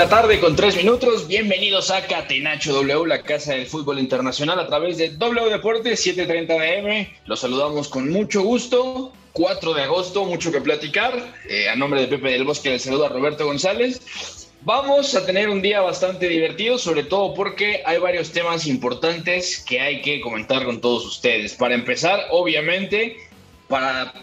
La tarde con 3 minutos. Bienvenidos a Catenacho W, la casa del fútbol internacional a través de W Deportes 7:30 AM. Los saludamos con mucho gusto. 4 de agosto, mucho que platicar. Eh, a nombre de Pepe del Bosque, les saluda Roberto González. Vamos a tener un día bastante divertido, sobre todo porque hay varios temas importantes que hay que comentar con todos ustedes. Para empezar, obviamente, para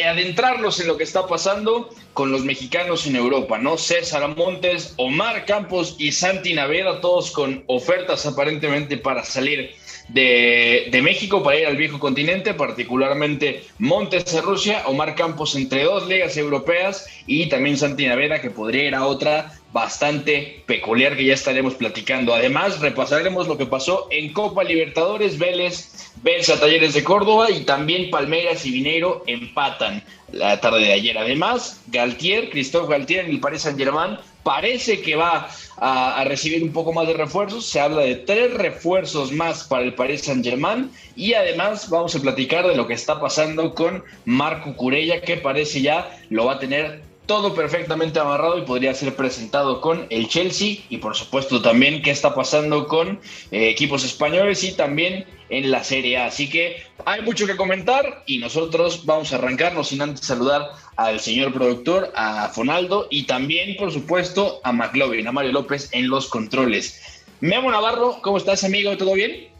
adentrarnos en lo que está pasando con los mexicanos en Europa, ¿no? César Montes, Omar Campos y Santi Naveda, todos con ofertas aparentemente para salir de, México, para ir al viejo continente, particularmente Montes a Rusia, Omar Campos entre dos ligas europeas y también Santi Naveda que podría ir a otra bastante peculiar que ya estaremos platicando. Además, repasaremos lo que pasó en Copa Libertadores, Vélez vence a Talleres de Córdoba y también Palmeiras y Vineiro empatan la tarde de ayer. Además, Galtier, Christophe Galtier en el Paris Saint-Germain parece que va a, recibir un poco más de refuerzos. Se habla de tres refuerzos más para el Paris Saint-Germain y además vamos a platicar de lo que está pasando con Marco Curella que parece ya lo va a tener todo perfectamente amarrado y podría ser presentado con el Chelsea y por supuesto también qué está pasando con eh, equipos españoles y también en la Serie A. Así que hay mucho que comentar y nosotros vamos a arrancarnos sin antes saludar al señor productor, a Fonaldo y también por supuesto a McLovin, a Mario López en los controles. Memo Navarro, ¿cómo estás amigo? ¿Todo bien?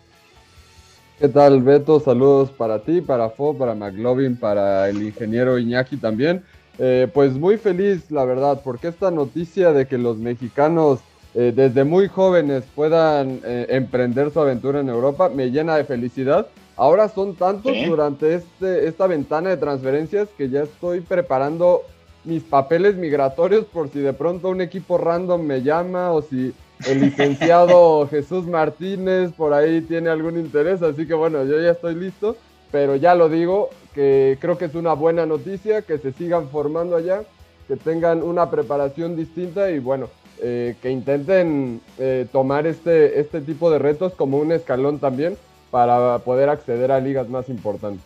¿Qué tal, Beto? Saludos para ti, para Fo, para McLovin, para el ingeniero Iñaki también. Eh, pues muy feliz, la verdad, porque esta noticia de que los mexicanos eh, desde muy jóvenes puedan eh, emprender su aventura en Europa me llena de felicidad. Ahora son tantos durante este, esta ventana de transferencias que ya estoy preparando mis papeles migratorios por si de pronto un equipo random me llama o si el licenciado Jesús Martínez por ahí tiene algún interés. Así que bueno, yo ya estoy listo, pero ya lo digo, que creo que es una buena noticia, que se sigan formando allá, que tengan una preparación distinta y bueno, eh, que intenten eh, tomar este, este tipo de retos como un escalón también para poder acceder a ligas más importantes.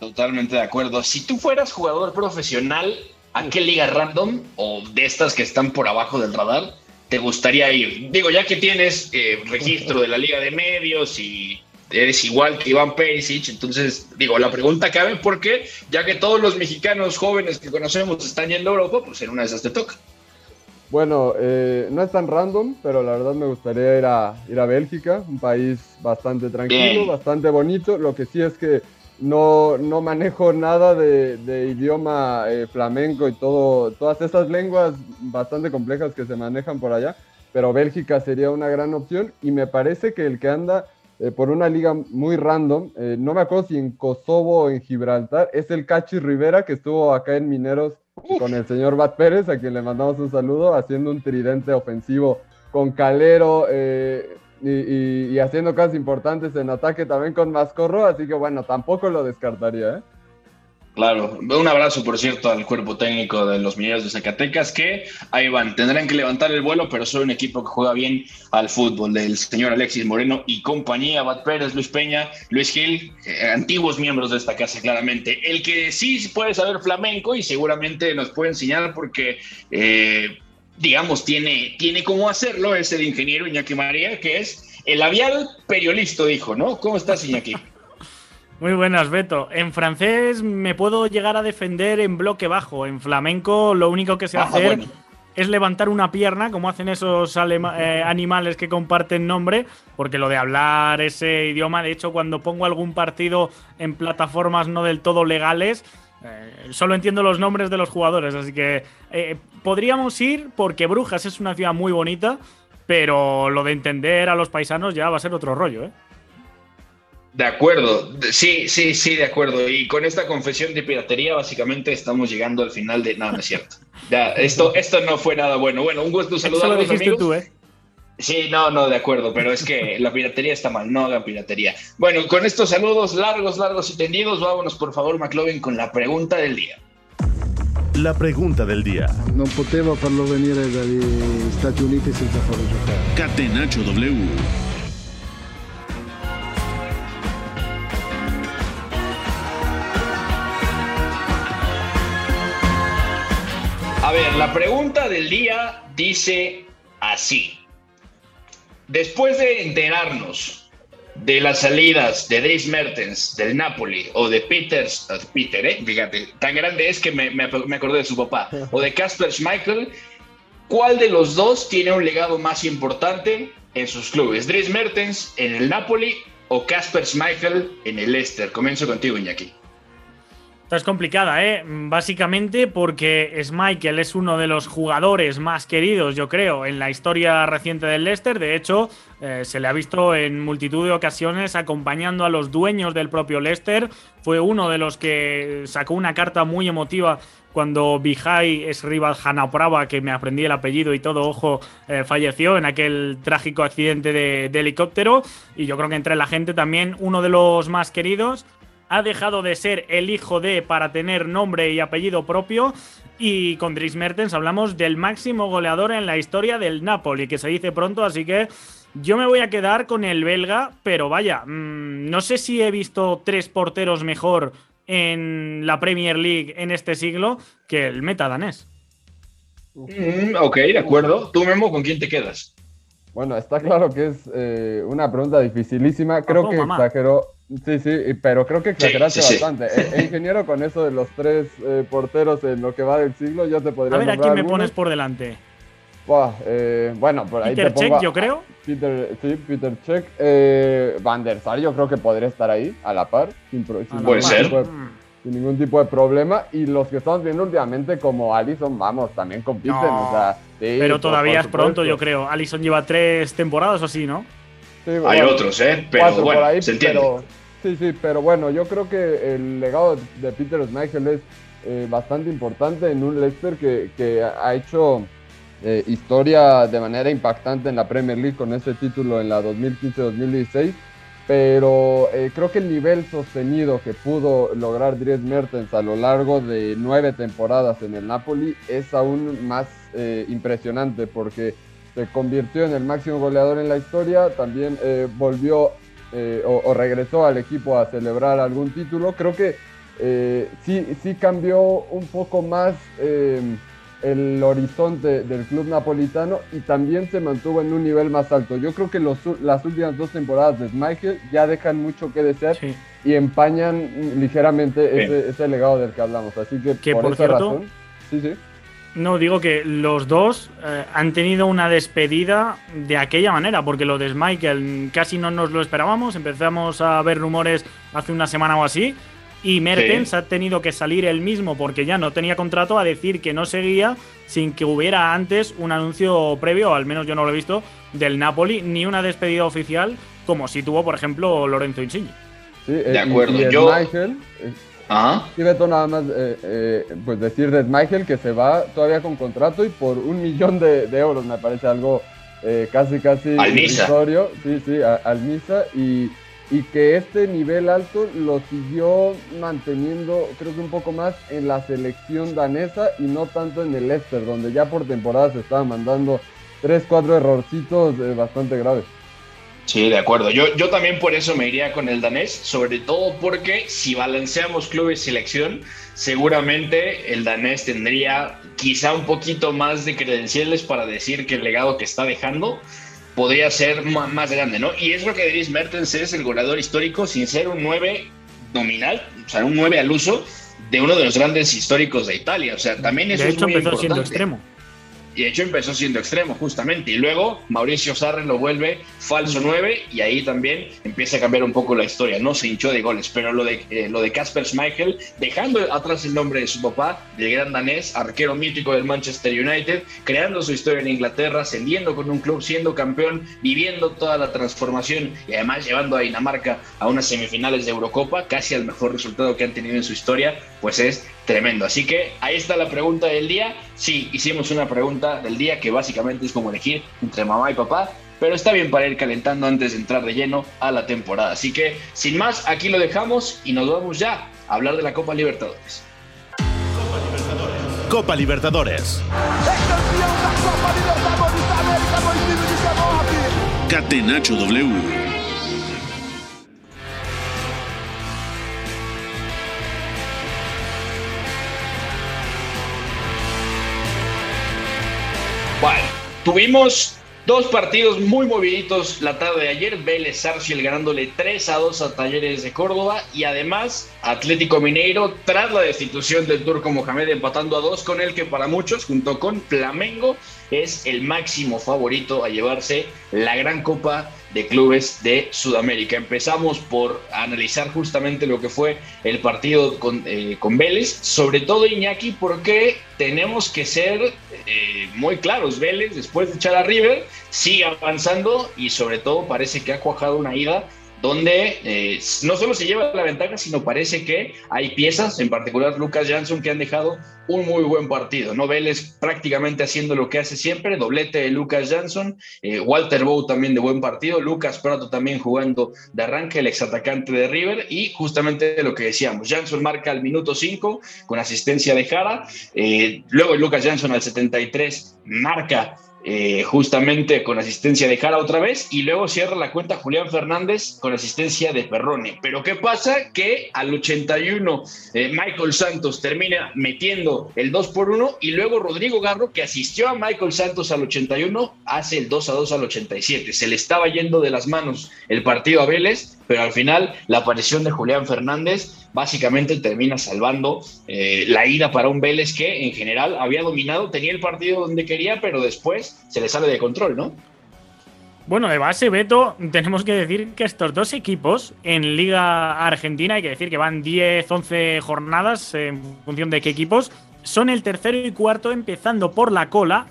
Totalmente de acuerdo. Si tú fueras jugador profesional, ¿a qué liga random o de estas que están por abajo del radar te gustaría ir? Digo, ya que tienes eh, registro de la liga de medios y eres igual que Iván Perisic, entonces digo, la pregunta cabe porque ya que todos los mexicanos jóvenes que conocemos están yendo a Europa, pues en una de esas te toca. Bueno, eh, no es tan random, pero la verdad me gustaría ir a, ir a Bélgica, un país bastante tranquilo, Bien. bastante bonito. Lo que sí es que no, no manejo nada de, de idioma eh, flamenco y todo, todas esas lenguas bastante complejas que se manejan por allá, pero Bélgica sería una gran opción y me parece que el que anda eh, por una liga muy random, eh, no me acuerdo si en Kosovo o en Gibraltar, es el Cachi Rivera que estuvo acá en Mineros con el señor Bat Pérez, a quien le mandamos un saludo, haciendo un tridente ofensivo con Calero eh, y, y, y, haciendo cosas importantes en ataque también con Mascorro, así que bueno, tampoco lo descartaría. ¿eh? Claro, un abrazo, por cierto, al cuerpo técnico de los mineros de Zacatecas, que ahí van, tendrán que levantar el vuelo, pero son un equipo que juega bien al fútbol, del señor Alexis Moreno y compañía, Bat Pérez, Luis Peña, Luis Gil, eh, antiguos miembros de esta casa, claramente. El que sí puede saber flamenco y seguramente nos puede enseñar porque... Eh, digamos, tiene, tiene cómo hacerlo, es el ingeniero Iñaki María, que es el labial periolista, dijo, ¿no? ¿Cómo estás, Iñaki? Muy buenas, Beto. En francés me puedo llegar a defender en bloque bajo. En flamenco lo único que se hace es levantar una pierna, como hacen esos eh, animales que comparten nombre, porque lo de hablar ese idioma, de hecho, cuando pongo algún partido en plataformas no del todo legales, eh, solo entiendo los nombres de los jugadores, así que eh, podríamos ir porque Brujas es una ciudad muy bonita, pero lo de entender a los paisanos ya va a ser otro rollo, ¿eh? De acuerdo, sí, sí, sí, de acuerdo. Y con esta confesión de piratería, básicamente estamos llegando al final de. No, no es cierto. Ya, esto, esto no fue nada bueno. Bueno, un gusto saludarlos, amigos. Tú, ¿eh? Sí, no, no, de acuerdo, pero es que la piratería está mal, no hagan piratería. Bueno, con estos saludos largos, largos y tendidos, vámonos por favor, McLovin, con la pregunta del día. La pregunta del día. No poteva farlo venire dagli Stati Uniti senza farlo giocare. Catenaccio W. A ver, la pregunta del día dice así. Después de enterarnos de las salidas de Dave Mertens del Napoli o de Peters, uh, Peter, ¿eh? fíjate, tan grande es que me, me, acordé de su papá, o de Casper Schmeichel, ¿cuál de los dos tiene un legado más importante en sus clubes? ¿Dries Mertens en el Napoli o Casper Schmeichel en el Leicester? Comienzo contigo, Iñaki. Esta es complicada, ¿eh? Básicamente porque Schmeichel es uno de los jugadores más queridos, yo creo, en la historia reciente del Leicester. De hecho, eh, se le ha visto en multitud de ocasiones acompañando a los dueños del propio Leicester. Fue uno de los que sacó una carta muy emotiva cuando Vijay es rival Hanaprava, que me aprendí el apellido y todo, ojo, eh, falleció en aquel trágico accidente de, de, helicóptero. Y yo creo que entre la gente también uno de los más queridos ha dejado de ser el hijo de para tener nombre y apellido propio. Y con Dries Mertens hablamos del máximo goleador en la historia del Napoli, que se dice pronto, así que yo me voy a quedar con el belga, pero vaya, mm, no sé si he visto tres porteros mejor en la Premier League en este siglo que el meta danés. Mm, ok, de acuerdo. ¿Tú, Memo, con quién te quedas? Bueno, está claro que es eh, una pregunta dificilísima. Creo que exageró Sí, sí, pero creo que exageraste bastante. E, ingeniero, con eso de los tres eh, porteros en lo que va del siglo, yo te podría A ver, ¿a quién me pones por delante? Eh, bueno, por ahí Peter te yo creo. Peter, sí, Peter Check. Eh, Van der Sar, yo creo que podría estar ahí, a la par. Sin, Puede ser. sin ningún tipo de problema. Y los que estamos viendo últimamente, como Allison, vamos, también compiten. o sea, pero todavía es pronto, yo creo. Allison lleva tres temporadas o así, ¿no? Hay otros, ¿eh? Pero bueno, se entiende. Sí, sí, pero bueno, yo creo que el legado de Peter Schmeichel es eh, bastante importante en un Leicester que, ha hecho eh, historia de manera impactante en la Premier League con ese título en la 2015-2016. Pero eh, creo que el nivel sostenido que pudo lograr Dries Mertens a lo largo de nueve temporadas en el Napoli es aún más impresionante porque se convirtió en el máximo goleador en la historia, también volvió eh, o, regresó al equipo a celebrar algún título, creo que eh, sí, sí cambió un poco más eh, el horizonte del club napolitano y también se mantuvo en un nivel más alto. Yo creo que las últimas dos temporadas de Schmeichel ya dejan mucho que desear y empañan ligeramente ese, legado del que hablamos. Así que, por, esa razón, sí, sí. No, digo que los dos eh, han tenido una despedida de aquella manera, porque lo de Michael casi no nos lo esperábamos. Empezamos a ver rumores hace una semana o así. Y Mertens ha tenido que salir él mismo porque ya no tenía contrato a decir que no seguía sin que hubiera antes un anuncio previo, al menos yo no lo he visto, del Napoli, ni una despedida oficial como si tuvo, por ejemplo, Lorenzo Insigne. Sí, de eh, acuerdo. yo... Michael, Ajá. Y Beto nada más eh, eh, pues decir de Michael que se va todavía con contrato y por un millón de, euros me parece algo eh, casi casi al sí, sí, al Misa y, y, que este nivel alto lo siguió manteniendo creo que un poco más en la selección danesa y no tanto en el Leicester donde ya por temporada se estaban mandando tres, cuatro errorcitos bastante graves. Sí, de acuerdo. Yo, yo también por eso me iría con el danés, sobre todo porque si balanceamos clubes selección, seguramente el danés tendría quizá un poquito más de credenciales para decir que el legado que está dejando podría ser más grande, ¿no? Y es lo que Dries Mertens es el goleador histórico sin ser un 9 nominal, o sea, un 9 al uso de uno de los grandes históricos de Italia. O sea, también eso de hecho, es empezó siendo extremo. Y de hecho empezó siendo extremo, justamente. Y luego Mauricio Sarre lo vuelve falso 9 y ahí también empieza a cambiar un poco la historia. No se hinchó de goles, pero lo de eh, lo de Casper Schmeichel, dejando atrás el nombre de su papá, del gran danés, arquero mítico del Manchester United, creando su historia en Inglaterra, ascendiendo con un club, siendo campeón, viviendo toda la transformación y además llevando a Dinamarca a unas semifinales de Eurocopa, casi al mejor resultado que han tenido en su historia, pues es tremendo. Así que ahí está la pregunta del día. Sí, hicimos una pregunta del día que básicamente es como elegir entre mamá y papá, pero está bien para ir calentando antes de entrar de lleno a la temporada. Así que, sin más, aquí lo dejamos y nos vamos ya a hablar de la Copa Libertadores. Copa Libertadores. Catenacho W. Bueno, tuvimos dos partidos muy moviditos la tarde de ayer. Vélez Arciel ganándole 3 a 2 a Talleres de Córdoba y además Atlético Mineiro tras la destitución del turco Mohamed empatando a 2 con el que para muchos junto con Flamengo es el máximo favorito a llevarse la gran copa de clubes de Sudamérica. Empezamos por analizar justamente lo que fue el partido con, eh, con Vélez, sobre todo Iñaki, porque tenemos que ser eh, muy claros. Vélez, después de echar a River, sigue avanzando y sobre todo parece que ha cuajado una ida donde eh, no solo se lleva la ventaja, sino parece que hay piezas, en particular Lucas Jansson, que han dejado un muy buen partido. ¿no? Vélez prácticamente haciendo lo que hace siempre, doblete de Lucas Jansson, eh, Walter Bow también de buen partido, Lucas Prato también jugando de arranque, el exatacante de River, y justamente lo que decíamos, Jansson marca al minuto 5 con asistencia de Jara, eh, luego Lucas Jansson al 73 marca eh, justamente con asistencia de Jara otra vez, y luego cierra la cuenta Julián Fernández con asistencia de Perrone. Pero ¿qué pasa? Que al 81 eh, Michael Santos termina metiendo el 2 por 1 y luego Rodrigo Garro, que asistió a Michael Santos al 81, hace el 2 a 2 al 87. Se le estaba yendo de las manos el partido a Vélez, pero al final la aparición de Julián Fernández básicamente termina salvando eh, la ida para un Vélez que en general había dominado, tenía el partido donde quería, pero después se le sale de control, ¿no? Bueno, de base, Beto, tenemos que decir que estos dos equipos en Liga Argentina, hay que decir que van 10, 11 jornadas en función de qué equipos, son el tercero y cuarto empezando por la cola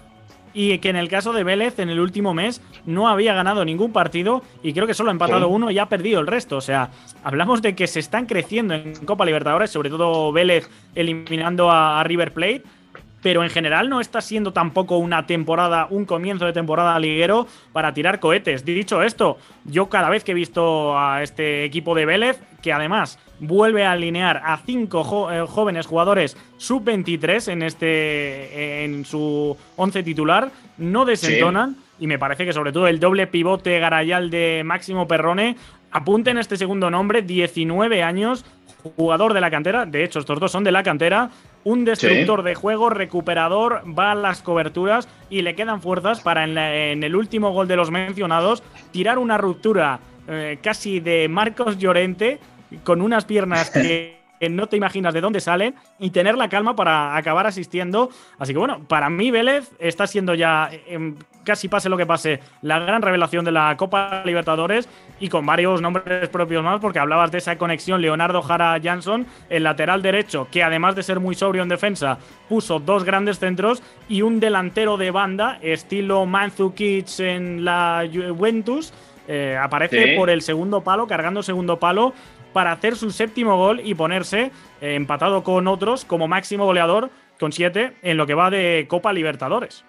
y que en el caso de Vélez en el último mes no había ganado ningún partido y creo que solo ha empatado uno y ha perdido el resto. O sea, hablamos de que se están creciendo en Copa Libertadores, sobre todo Vélez eliminando a, River Plate pero en general no está siendo tampoco una temporada, un comienzo de temporada liguero para tirar cohetes. Dicho esto, yo cada vez que he visto a este equipo de Vélez, que además vuelve a alinear a cinco eh, jóvenes jugadores sub-23 en, este, en su once titular. No desentonan. Y me parece que sobre todo el doble pivote garayal de Máximo Perrone apunte en este segundo nombre, 19 años, jugador de la cantera. De hecho, estos dos son de la cantera. Un destructor de juego, recuperador, va a las coberturas y le quedan fuerzas para en, el último gol de los mencionados tirar una ruptura eh, casi de Marcos Llorente con unas piernas que no te imaginas de dónde salen y tener la calma para acabar asistiendo. Así que bueno, para mí Vélez está siendo ya, em, casi pase lo que pase, la gran revelación de la Copa Libertadores y con varios nombres propios más, porque hablabas de esa conexión Leonardo Jara Jansson, el lateral derecho, que además de ser muy sobrio en defensa, puso dos grandes centros y un delantero de banda, estilo Manzukic en la Juventus. Eh, aparece por el segundo palo, cargando segundo palo para hacer su séptimo gol y ponerse eh, empatado con otros como máximo goleador con siete en lo que va de Copa Libertadores.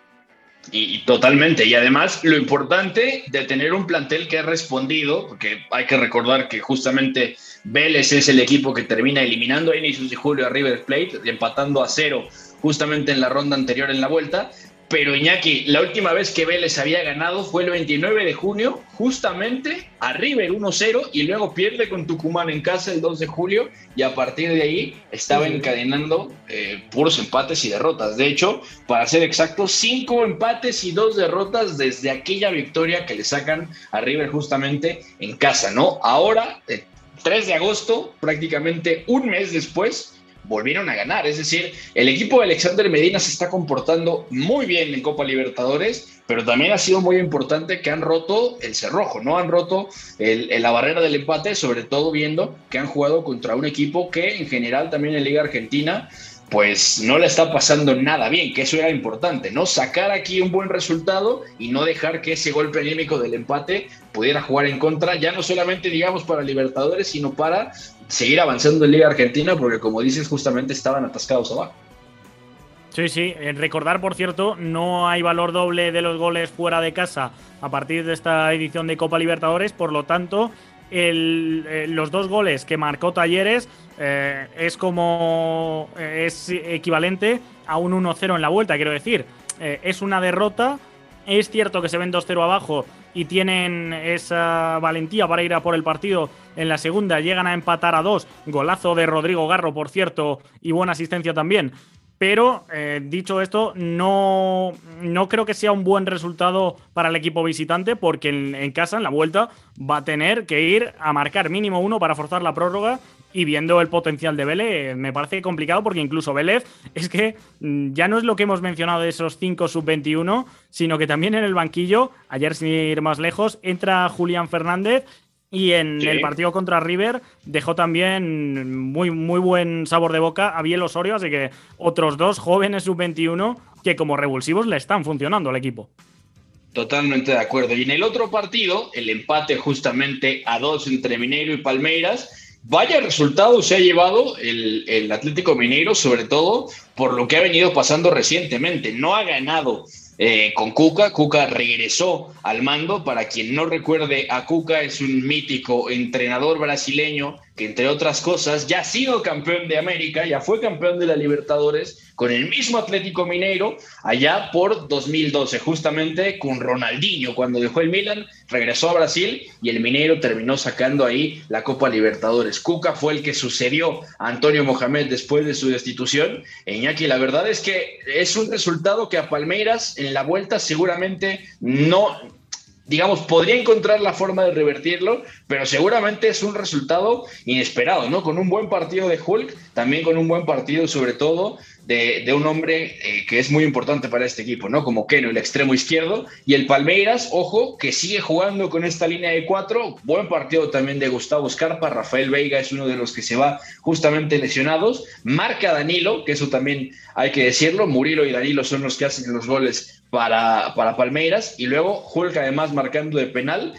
Y, totalmente. Y además, lo importante de tener un plantel que ha respondido, porque hay que recordar que justamente Vélez es el equipo que termina eliminando a inicios de julio a River Plate, empatando a cero justamente en la ronda anterior en la vuelta, pero Iñaki, la última vez que Vélez había ganado fue el 29 de junio, justamente a River 1-0 y luego pierde con Tucumán en casa el 2 de julio y a partir de ahí estaba encadenando eh, puros empates y derrotas. De hecho, para ser exacto, cinco empates y dos derrotas desde aquella victoria que le sacan a River justamente en casa, ¿no? Ahora, 3 de agosto, prácticamente un mes después, volvieron a ganar. Es decir, el equipo de Alexander Medina se está comportando muy bien en Copa Libertadores, pero también ha sido muy importante que han roto el cerrojo, ¿no? Han roto la barrera del empate, sobre todo viendo que han jugado contra un equipo que en general también en Liga Argentina pues no le está pasando nada bien, que eso era importante, ¿no? Sacar aquí un buen resultado y no dejar que ese golpe anímico del empate pudiera jugar en contra, ya no solamente digamos para Libertadores, sino para seguir avanzando en Liga Argentina, porque como dices, justamente estaban atascados abajo. Sí, sí. Recordar, por cierto, no hay valor doble de los goles fuera de casa a partir de esta edición de Copa Libertadores, por lo tanto, eh, los dos goles que marcó Talleres eh, es como eh, es equivalente a un 1-0 en la vuelta, quiero decir. es una derrota. Es cierto que se ven 2-0 abajo y tienen esa valentía para ir a por el partido en la segunda. Llegan a empatar a dos. Golazo de Rodrigo Garro, por cierto, y buena asistencia también. Pero eh, dicho esto, no, no, creo que sea un buen resultado para el equipo visitante porque en, casa, en la vuelta, va a tener que ir a marcar mínimo uno para forzar la prórroga. Y viendo el potencial de Vélez, me parece complicado porque incluso Vélez es que mm, ya no es lo que hemos mencionado de esos 5 sub-21, sino que también en el banquillo, ayer sin ir más lejos, entra Julián Fernández y en el partido contra River dejó también muy, muy buen sabor de boca a Biel Osorio, así que otros dos jóvenes sub-21 que como revulsivos le están funcionando al equipo. Totalmente de acuerdo. Y en el otro partido, el empate justamente a dos entre Mineiro y Palmeiras, vaya resultado se ha llevado el, el Atlético Mineiro, sobre todo por lo que ha venido pasando recientemente. No ha ganado eh, con Cuca. Cuca regresó al mando. Para quien no recuerde a Cuca, es un mítico entrenador brasileño que entre otras cosas ya ha sido campeón de América, ya fue campeón de la Libertadores con el mismo Atlético Mineiro allá por 2012, justamente con Ronaldinho cuando dejó el Milan, regresó a Brasil y el Mineiro terminó sacando ahí la Copa Libertadores. Cuca fue el que sucedió a Antonio Mohamed después de su destitución. E Iñaki, la verdad es que es un resultado que a Palmeiras en la vuelta seguramente no digamos, podría encontrar la forma de revertirlo, pero seguramente es un resultado inesperado, ¿no? Con un buen partido de Hulk, también con un buen partido, sobre todo, de, un hombre eh, que es muy importante para este equipo, ¿no? Como Keno, el extremo izquierdo, y el Palmeiras, ojo, que sigue jugando con esta línea de cuatro. Buen partido también de Gustavo Scarpa. Rafael Veiga es uno de los que se va justamente lesionados. Marca Danilo, que eso también hay que decirlo. Murilo y Danilo son los que hacen los goles para, para Palmeiras. Y luego Hulk, además, marcando de penal.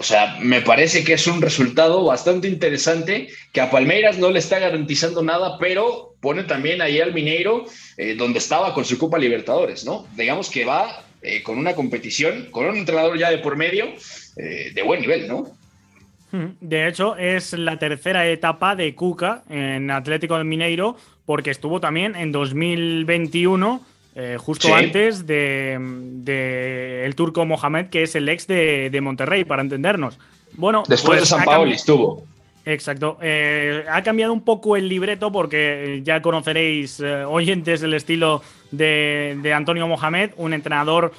O sea, me parece que es un resultado bastante interesante que a Palmeiras no le está garantizando nada, pero pone también ahí al Mineiro eh, donde estaba con su Copa Libertadores, ¿no? Digamos que va eh, con una competición, con un entrenador ya de por medio eh, de buen nivel, ¿no? De hecho, es la tercera etapa de Cuca en Atlético del Mineiro, porque estuvo también en 2021 eh, justo antes de, el turco Mohamed, que es el ex de, Monterrey, para entendernos. Bueno, después pues de San Paolo estuvo. Exacto. Eh, ha cambiado un poco el libreto porque ya conoceréis, eh, oyentes, el estilo de, Antonio Mohamed, un entrenador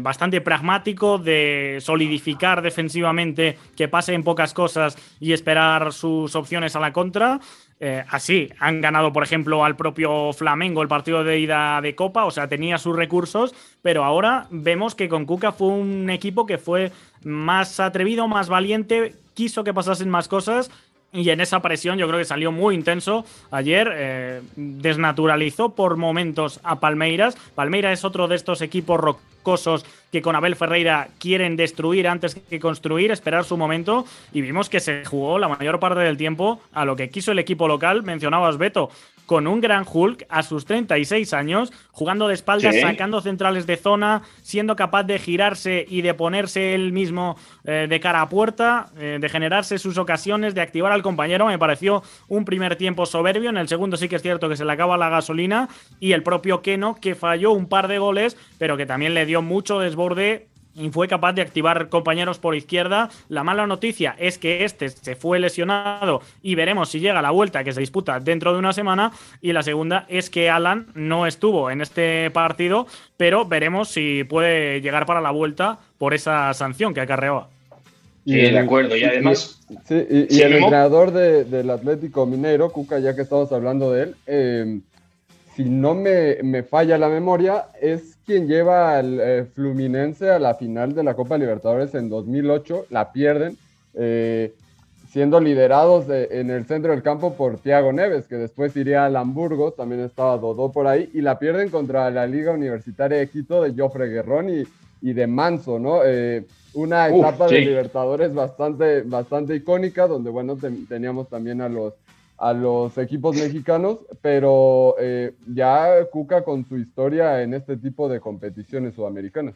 bastante pragmático, de solidificar defensivamente, que pase en pocas cosas y esperar sus opciones a la contra. Eh, así, han ganado, por ejemplo, al propio Flamengo el partido de ida de Copa, o sea, tenía sus recursos, pero ahora vemos que con Cuca fue un equipo que fue más atrevido, más valiente, quiso que pasasen más cosas y en esa presión yo creo que salió muy intenso ayer, eh, desnaturalizó por momentos a Palmeiras. Palmeiras es otro de estos equipos rock rocosos que con Abel Ferreira quieren destruir antes que construir, esperar su momento. Y vimos que se jugó la mayor parte del tiempo a lo que quiso el equipo local. Mencionabas Beto, con un gran Hulk a sus 36 años, jugando de espaldas, sacando centrales de zona, siendo capaz de girarse y de ponerse él mismo eh, de cara a puerta, eh, de generarse sus ocasiones, de activar al compañero. Me pareció un primer tiempo soberbio. En el segundo sí que es cierto que se le acaba la gasolina. Y el propio Keno, que falló un par de goles, pero que también le dio mucho desborde y fue capaz de activar compañeros por izquierda. La mala noticia es que este se fue lesionado y veremos si llega a la vuelta que se disputa dentro de una semana. Y la segunda es que Alan no estuvo en este partido, pero veremos si puede llegar para la vuelta por esa sanción que acarreaba. Sí, de acuerdo. Y además. Sí, y, el entrenador del Atlético Mineiro, Cuca, ya que estamos hablando de él, eh, si no me, me, falla la memoria, es quien lleva al eh, Fluminense a la final de la Copa Libertadores en 2008. La pierden, eh, siendo liderados en el centro del campo por Thiago Neves, que después iría al Hamburgo, también estaba Dodó por ahí, y la pierden contra la Liga Universitaria de Quito de Joffre Guerrón y, y de Manso, ¿no? Eh, una etapa de Libertadores bastante, bastante icónica, donde, bueno, teníamos también a los a los equipos mexicanos, pero eh, ya Cuca con su historia en este tipo de competiciones sudamericanas.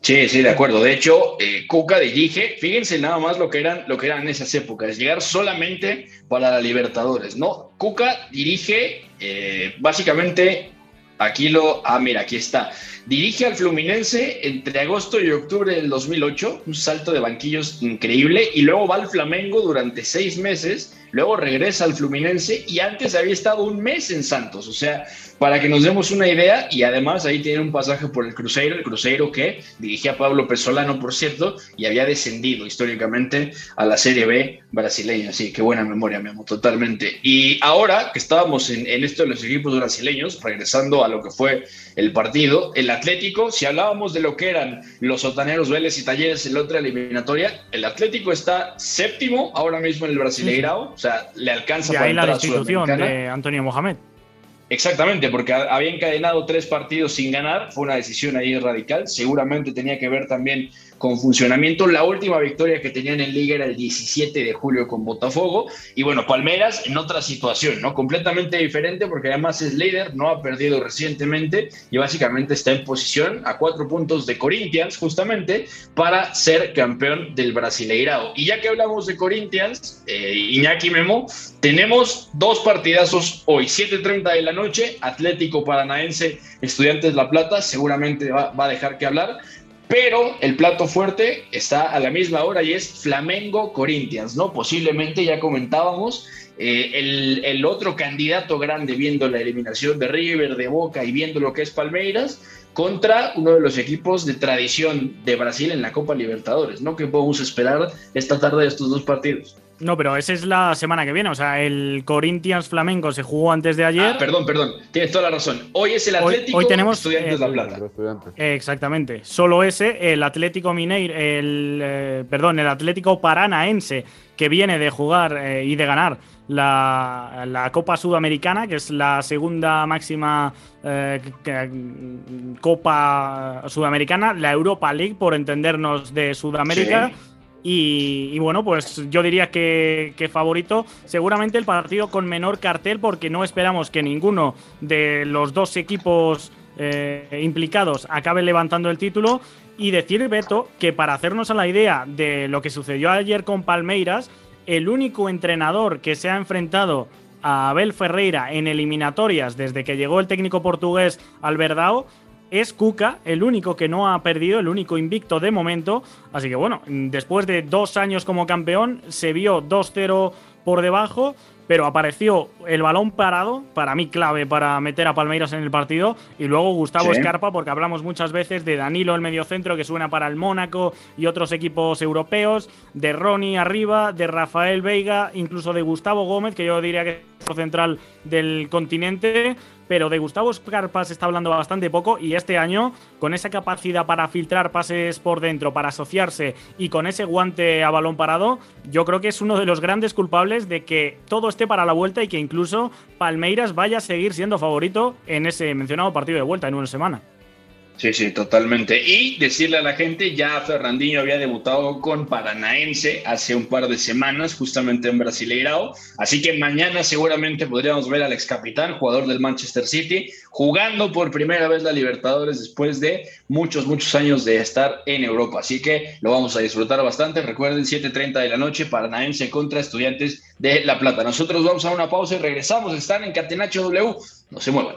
Sí, sí, de acuerdo. De hecho, eh, Cuca dirige, fíjense nada más lo que eran, lo que eran esas épocas, llegar solamente para la Libertadores, ¿no? Cuca dirige eh, básicamente, aquí lo, ah, mira, aquí está, dirige al Fluminense entre agosto y octubre del 2008, un salto de banquillos increíble, y luego va al Flamengo durante seis meses luego regresa al Fluminense y antes había estado un mes en Santos, o sea, para que nos demos una idea, y además ahí tiene un pasaje por el Cruzeiro, el Cruzeiro que dirigía Pablo Pesolano, por cierto, y había descendido históricamente a la Serie B brasileña, sí, qué buena memoria, mi amo, totalmente. Y ahora que estábamos en, esto de los equipos brasileños, regresando a lo que fue el partido, el Atlético, si hablábamos de lo que eran los sotaneros Vélez y Talleres en la otra eliminatoria, el Atlético está séptimo ahora mismo en el Brasileirao, sea, le alcanza y para ahí la destitución de Antonio Mohamed. Exactamente, porque había encadenado tres partidos sin ganar, fue una decisión ahí radical, seguramente tenía que ver también con funcionamiento. La última victoria que tenían en liga era el 17 de julio con Botafogo. Y bueno, Palmeras en otra situación, ¿no? Completamente diferente porque además es líder, no ha perdido recientemente y básicamente está en posición a cuatro puntos de Corinthians justamente para ser campeón del Brasileirao. Y ya que hablamos de Corinthians, eh, Iñaki Memo, tenemos dos partidazos hoy, 7.30 de la noche, Atlético Paranaense, Estudiantes La Plata, seguramente va, va a dejar que hablar. Pero el plato fuerte está a la misma hora y es Flamengo Corinthians, ¿no? Posiblemente ya comentábamos eh, el, el, otro candidato grande viendo la eliminación de River, de Boca y viendo lo que es Palmeiras contra uno de los equipos de tradición de Brasil en la Copa Libertadores, ¿no? ¿Qué podemos esperar esta tarde de estos dos partidos? No, pero esa es la semana que viene. O sea, el Corinthians Flamengo se jugó antes de ayer. Ah, perdón, perdón. Tienes toda la razón. Hoy es el Atlético hoy, tenemos, Estudiantes de La Plata. Exactamente. Solo ese, el Atlético Mineiro, el eh, perdón, el Atlético Paranaense, que viene de jugar eh, y de ganar la, la, Copa Sudamericana, que es la segunda máxima eh, Copa Sudamericana, la Europa League, por entendernos de Sudamérica. Sí y, bueno, pues yo diría que, favorito, seguramente el partido con menor cartel, porque no esperamos que ninguno de los dos equipos eh, implicados acabe levantando el título. Y decir, Beto, que para hacernos a la idea de lo que sucedió ayer con Palmeiras, el único entrenador que se ha enfrentado a Abel Ferreira en eliminatorias desde que llegó el técnico portugués Alberdao es Cuca, el único que no ha perdido, el único invicto de momento. Así que bueno, después de dos años como campeón, se vio 2-0 por debajo, pero apareció el balón parado, para mí clave para meter a Palmeiras en el partido, y luego Gustavo Escarpa, porque hablamos muchas veces de Danilo el mediocentro que suena para el Mónaco y otros equipos europeos, de Ronnie arriba, de Rafael Veiga, incluso de Gustavo Gómez, que yo diría que es central del continente, pero de Gustavo Scarpa se está hablando bastante poco y este año, con esa capacidad para filtrar pases por dentro, para asociarse y con ese guante a balón parado, yo creo que es uno de los grandes culpables de que todo esté para la vuelta y que incluso Palmeiras vaya a seguir siendo favorito en ese mencionado partido de vuelta en una semana. Sí, sí, totalmente. Y decirle a la gente, ya Fernandinho había debutado con Paranaense hace un par de semanas, justamente en Brasileirao. Así que mañana seguramente podríamos ver al ex capitán, jugador del Manchester City, jugando por primera vez la Libertadores después de muchos, muchos años de estar en Europa. Así que lo vamos a disfrutar bastante. Recuerden, 7:30 de la noche, Paranaense contra Estudiantes de La Plata. Nosotros vamos a una pausa y regresamos. Están en Catenacho W. No se muevan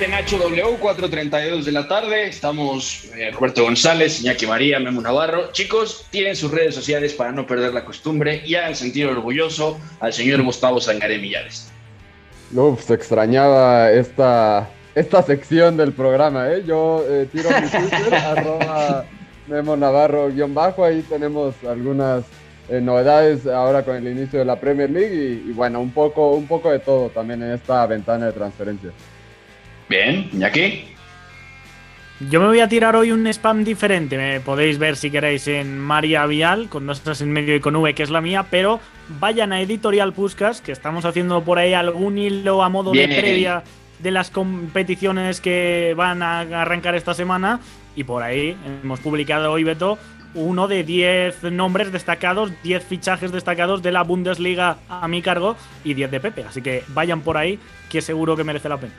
En Nacho W, 4.32 de la tarde. Estamos eh, Roberto González, Iñaki María, Memo Navarro. Chicos, tienen sus redes sociales para no perder la costumbre y hagan sentir orgulloso al señor Gustavo Sangaré Millares. Uf, se extrañaba esta, esta sección del programa, ¿eh? Yo eh, tiro mi Twitter, arroba Memo Navarro guion bajo, ahí tenemos algunas eh, novedades ahora con el inicio de la Premier League y, y, bueno, un poco, un poco de todo también en esta ventana de transferencias. Bien, ¿y aquí? Yo me voy a tirar hoy un spam diferente. Me podéis ver si queréis en María Vial, con dos en medio y con V, que es la mía, pero vayan a Editorial Puscas, que estamos haciendo por ahí algún hilo a modo de previa de las competiciones que van a arrancar esta semana. Y por ahí hemos publicado hoy, Beto, uno de 10 nombres destacados, 10 fichajes destacados de la Bundesliga a mi cargo y 10 de Pepe. Así que vayan por ahí, que seguro que merece la pena.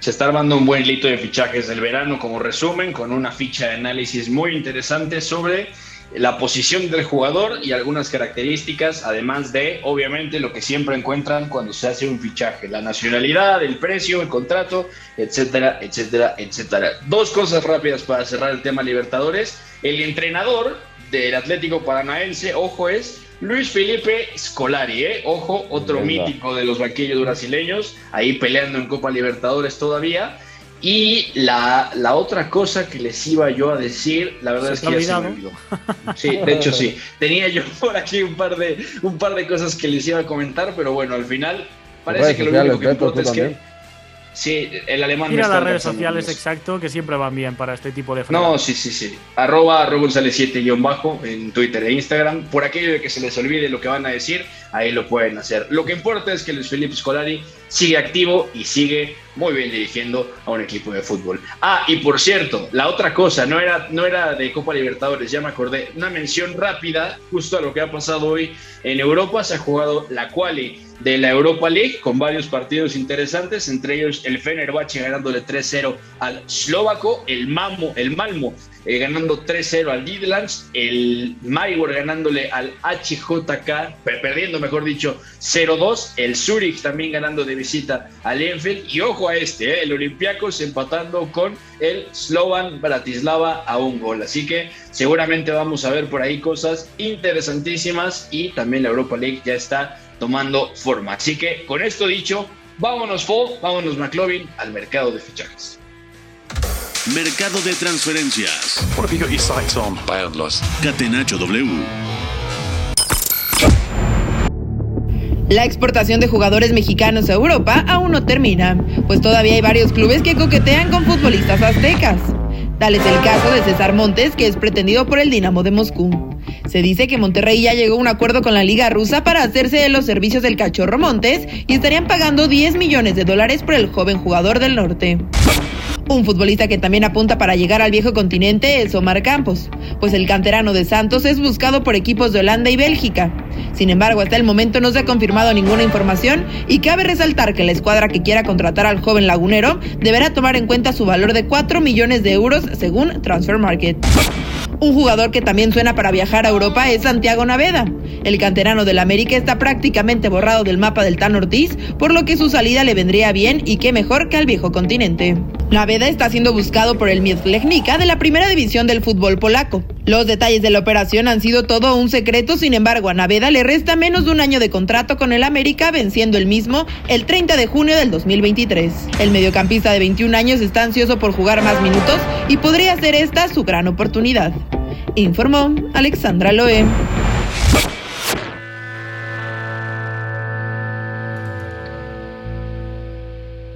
Se está armando un buen lito de fichajes del verano como resumen, con una ficha de análisis muy interesante sobre la posición del jugador y algunas características, además de, obviamente, lo que siempre encuentran cuando se hace un fichaje, la nacionalidad, el precio, el contrato, etcétera, etcétera, etcétera. Dos cosas rápidas para cerrar el tema Libertadores. El entrenador del Atlético Paranaense, ojo, es Luis Felipe Scolari, ¿eh? ojo, otro mítico de los banquillos brasileños, ahí peleando en Copa Libertadores todavía. Y la, la, otra cosa que les iba yo a decir, la verdad es que ya se me olvidó. Sí, de hecho sí. Tenía yo por aquí un par de un par de cosas que les iba a comentar, pero bueno, al final parece que lo único que importa es que Sí, el alemán. Mira las redes sociales, exacto, que siempre van bien para este tipo de No, sí, sí, sí. Arroba 7 bajo en Twitter e Instagram. Por aquello de que se les olvide lo que van a decir, ahí lo pueden hacer. Lo que importa es que Luis Felipe Scolari sigue activo y sigue muy bien dirigiendo a un equipo de fútbol. Ah, y por cierto, la otra cosa, no era, no era de Copa Libertadores, ya me acordé. Una mención rápida, justo a lo que ha pasado hoy en Europa, se ha jugado la quali de la Europa League con varios partidos interesantes, entre ellos el Fenerbahce ganándole 3-0 al Eslovaco, el Mamo, el Malmo eh, ganando 3-0 al Midlands, el Maribor ganándole al HJK, perdiendo mejor dicho 0-2, el Zurich también ganando de visita al Enfield y ojo a este, eh, el Olympiacos empatando con el Slovan Bratislava a un gol, así que seguramente vamos a ver por ahí cosas interesantísimas y también la Europa League ya está tomando forma. Así que con esto dicho, vámonos Fo, vámonos McLovin al mercado de fichajes. Mercado de transferencias. What have you got your sights on, Catenacho W. La exportación de jugadores mexicanos a Europa aún no termina, pues todavía hay varios clubes que coquetean con futbolistas aztecas. Tal es el caso de César Montes, que es pretendido por el Dinamo de Moscú. Se dice que Monterrey ya llegó a un acuerdo con la Liga Rusa para hacerse de los servicios del cachorro Montes y estarían pagando 10 millones de dólares por el joven jugador del norte. Un futbolista que también apunta para llegar al viejo continente es Omar Campos, pues el canterano de Santos es buscado por equipos de Holanda y Bélgica. Sin embargo, hasta el momento no se ha confirmado ninguna información y cabe resaltar que la escuadra que quiera contratar al joven lagunero deberá tomar en cuenta su valor de 4 millones de euros según Transfer Market. Un jugador que también suena para viajar a Europa es Santiago Naveda. El canterano del América está prácticamente borrado del mapa del Tan Ortiz, por lo que su salida le vendría bien y qué mejor que al viejo continente. Naveda está siendo buscado por el Miedlegnica de la primera división del fútbol polaco. Los detalles de la operación han sido todo un secreto, sin embargo a Naveda le resta menos de un año de contrato con el América, venciendo el mismo el 30 de junio del 2023. El mediocampista de 21 años está ansioso por jugar más minutos y podría ser esta su gran oportunidad. Informó Alexandra Loe.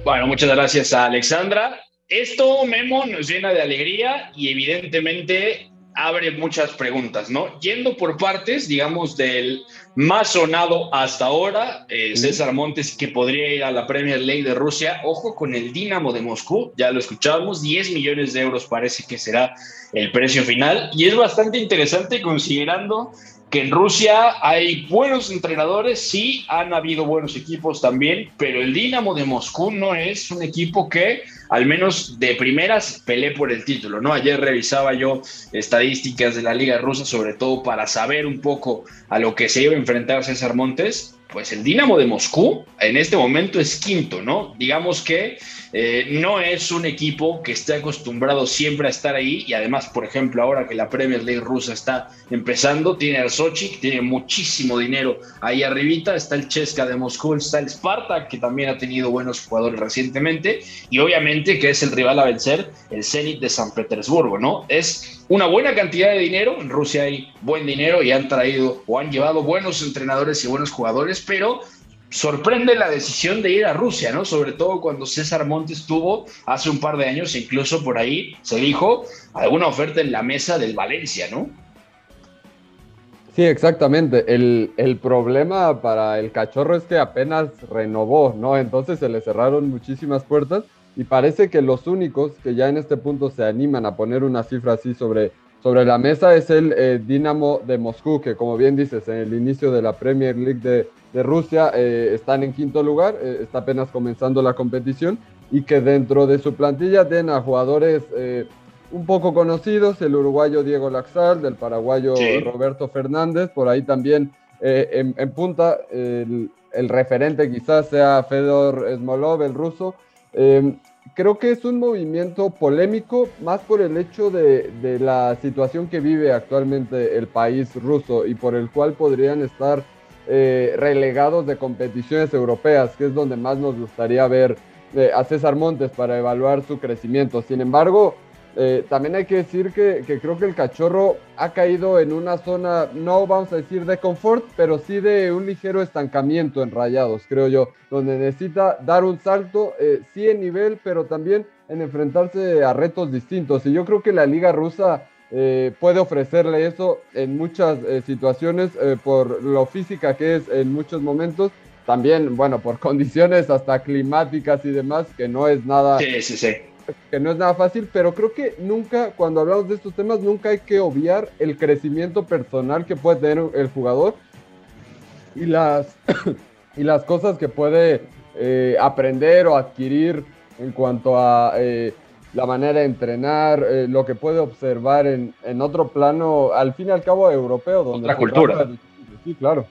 Bueno, muchas gracias a Alexandra. Esto, Memo, nos llena de alegría y evidentemente abre muchas preguntas, ¿no? Yendo por partes, digamos, del más sonado hasta ahora, eh, César Montes, que podría ir a la Premier League de Rusia, ojo con el Dinamo de Moscú, ya lo escuchábamos, 10 millones de euros parece que será el precio final, y es bastante interesante considerando en Rusia hay buenos entrenadores, sí, han habido buenos equipos también, pero el Dinamo de Moscú no es un equipo que al menos de primeras pelee por el título, ¿no? Ayer revisaba yo estadísticas de la liga rusa, sobre todo para saber un poco a lo que se iba a enfrentar César Montes, pues el Dinamo de Moscú en este momento es quinto, ¿no? Digamos que eh, no es un equipo que esté acostumbrado siempre a estar ahí y además, por ejemplo, ahora que la Premier League rusa está empezando, tiene al Sochi, tiene muchísimo dinero ahí arribita, está el Chesca de Moscú, está el Sparta, que también ha tenido buenos jugadores recientemente y obviamente que es el rival a vencer, el Zenit de San Petersburgo, ¿no? Es una buena cantidad de dinero. En Rusia hay buen dinero y han traído o han llevado buenos entrenadores y buenos jugadores, pero sorprende la decisión de ir a Rusia, ¿no? Sobre todo cuando César Montes tuvo hace un par de años, incluso por ahí se dijo alguna oferta en la mesa del Valencia, ¿no? Sí, exactamente. El, el, problema para el cachorro es que apenas renovó, ¿no? Entonces se le cerraron muchísimas puertas y parece que los únicos que ya en este punto se animan a poner una cifra así sobre, sobre la mesa es el eh, Dinamo de Moscú, que como bien dices, en el inicio de la Premier League de, de Rusia eh, están en quinto lugar, eh, está apenas comenzando la competición y que dentro de su plantilla tienen a jugadores un poco conocidos, el uruguayo Diego Laxal, del paraguayo Roberto Fernández, por ahí también en, en, punta el, el referente quizás sea Fedor Smolov, el ruso, Em, creo que es un movimiento polémico más por el hecho de, la situación que vive actualmente el país ruso y por el cual podrían estar eh, relegados de competiciones europeas, que es donde más nos gustaría ver eh, a César Montes para evaluar su crecimiento. Sin embargo, eh, también hay que decir que, creo que el cachorro ha caído en una zona, no vamos a decir de confort, pero sí de un ligero estancamiento en rayados, creo yo, donde necesita dar un salto, eh, sí en nivel, pero también en enfrentarse a retos distintos. Y yo creo que la liga rusa eh, puede ofrecerle eso en muchas situaciones, por lo física que es en muchos momentos. También, bueno, por condiciones hasta climáticas y demás, que no es nada sí, sí, sí que no es nada fácil, pero creo que nunca, cuando hablamos de estos temas, nunca hay que obviar el crecimiento personal que puede tener el jugador y las, y las cosas que puede eh, aprender o adquirir en cuanto a eh, la manera de entrenar, eh, lo que puede observar en, en, otro plano, al fin y al cabo europeo. Donde Otra cultura. Sí, claro.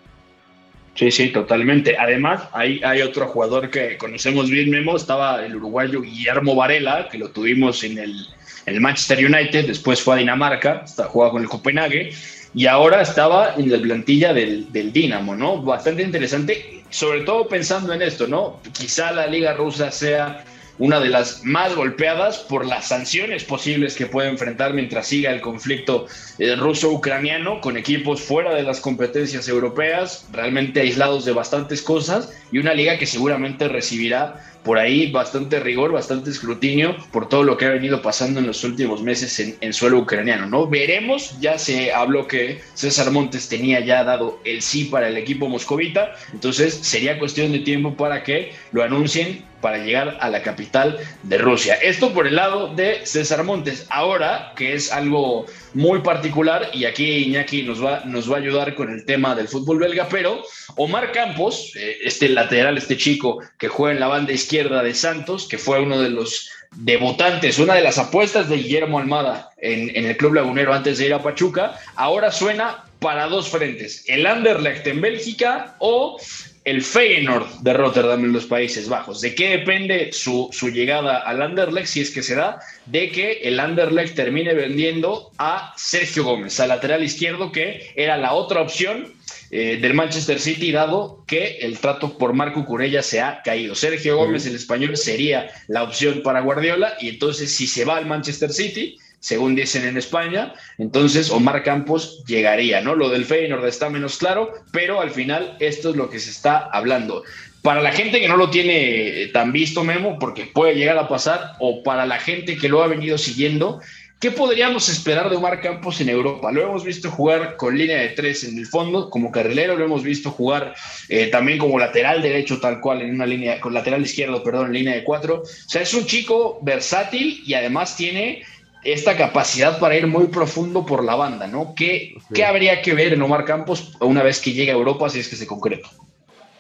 Sí, sí, totalmente. Además, hay, hay otro jugador que conocemos bien, Memo, estaba el uruguayo Guillermo Varela, que lo tuvimos en el, Manchester United, después fue a Dinamarca, está, jugaba con el Copenhague, y ahora estaba en la plantilla del, del Dinamo, ¿no? Bastante interesante, sobre todo pensando en esto, ¿no? Quizá la liga rusa sea una de las más golpeadas por las sanciones posibles que puede enfrentar mientras siga el conflicto eh, ruso-ucraniano con equipos fuera de las competencias europeas, realmente aislados de bastantes cosas y una liga que seguramente recibirá por ahí bastante rigor, bastante escrutinio por todo lo que ha venido pasando en los últimos meses en, en, suelo ucraniano, ¿no? Veremos, ya se habló que César Montes tenía ya dado el sí para el equipo moscovita, entonces sería cuestión de tiempo para que lo anuncien para llegar a la capital de Rusia. Esto por el lado de César Montes. Ahora, que es algo muy particular, y aquí Iñaki nos va, nos va a ayudar con el tema del fútbol belga, pero Omar Campos, eh, este lateral, este chico que juega en la banda izquierda de Santos, que fue uno de los debutantes, una de las apuestas de Guillermo Almada en, el Club Lagunero antes de ir a Pachuca, ahora suena para dos frentes, el Anderlecht en Bélgica o el Feyenoord de Rotterdam en los Países Bajos. ¿De qué depende su, su, llegada al Anderlecht, si es que se da? De que el Anderlecht termine vendiendo a Sergio Gómez, al lateral izquierdo, que era la otra opción eh, del Manchester City, dado que el trato por Marco Curella se ha caído. Sergio Gómez, el español, sería la opción para Guardiola, y entonces si se va al Manchester City, según dicen en España, entonces Omar Campos llegaría, ¿no? Lo del Feyenoord está menos claro, pero al final esto es lo que se está hablando. Para la gente que no lo tiene tan visto, Memo, porque puede llegar a pasar, o para la gente que lo ha venido siguiendo, ¿qué podríamos esperar de Omar Campos en Europa? Lo hemos visto jugar con línea de tres en el fondo, como carrilero, lo hemos visto jugar eh, también como lateral derecho, tal cual, en una línea, con lateral izquierdo, perdón, en línea de cuatro. O sea, es un chico versátil y además tiene esta capacidad para ir muy profundo por la banda, ¿no? ¿Qué, ¿Qué, habría que ver en Omar Campos una vez que llegue a Europa si es que se concreta?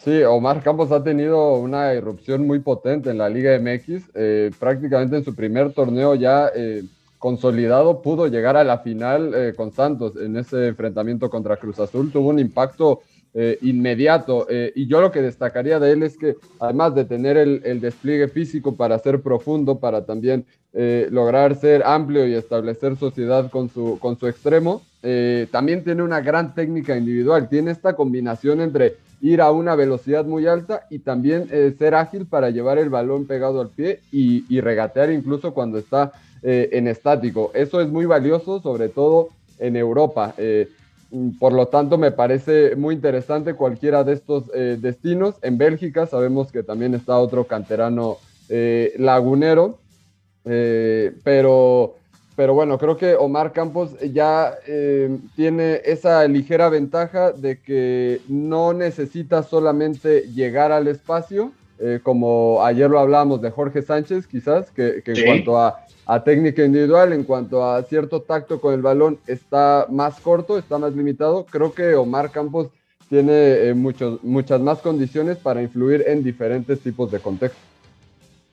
Sí, Omar Campos ha tenido una irrupción muy potente en la Liga MX. Eh, prácticamente en su primer torneo ya eh, consolidado pudo llegar a la final eh, con Santos en ese enfrentamiento contra Cruz Azul. Tuvo un impacto eh, inmediato. Eh, y yo lo que destacaría de él es que además de tener el, despliegue físico para ser profundo, para también eh, lograr ser amplio y establecer sociedad con su, con su extremo, también tiene una gran técnica individual. Tiene esta combinación entre ir a una velocidad muy alta y también ser ágil para llevar el balón pegado al pie y, regatear incluso cuando está en estático. Eso es muy valioso, sobre todo en Europa. Por lo tanto, me parece muy interesante cualquiera de estos eh, destinos. En Bélgica sabemos que también está otro canterano eh, lagunero, eh, pero, pero bueno, creo que Omar Campos ya tiene esa ligera ventaja de que no necesita solamente llegar al espacio, como ayer lo hablábamos de Jorge Sánchez, quizás, que, que en cuanto a a técnica individual, en cuanto a cierto tacto con el balón, está más corto, está más limitado. Creo que Omar Campos tiene eh, muchos, muchas más condiciones para influir en diferentes tipos de contextos.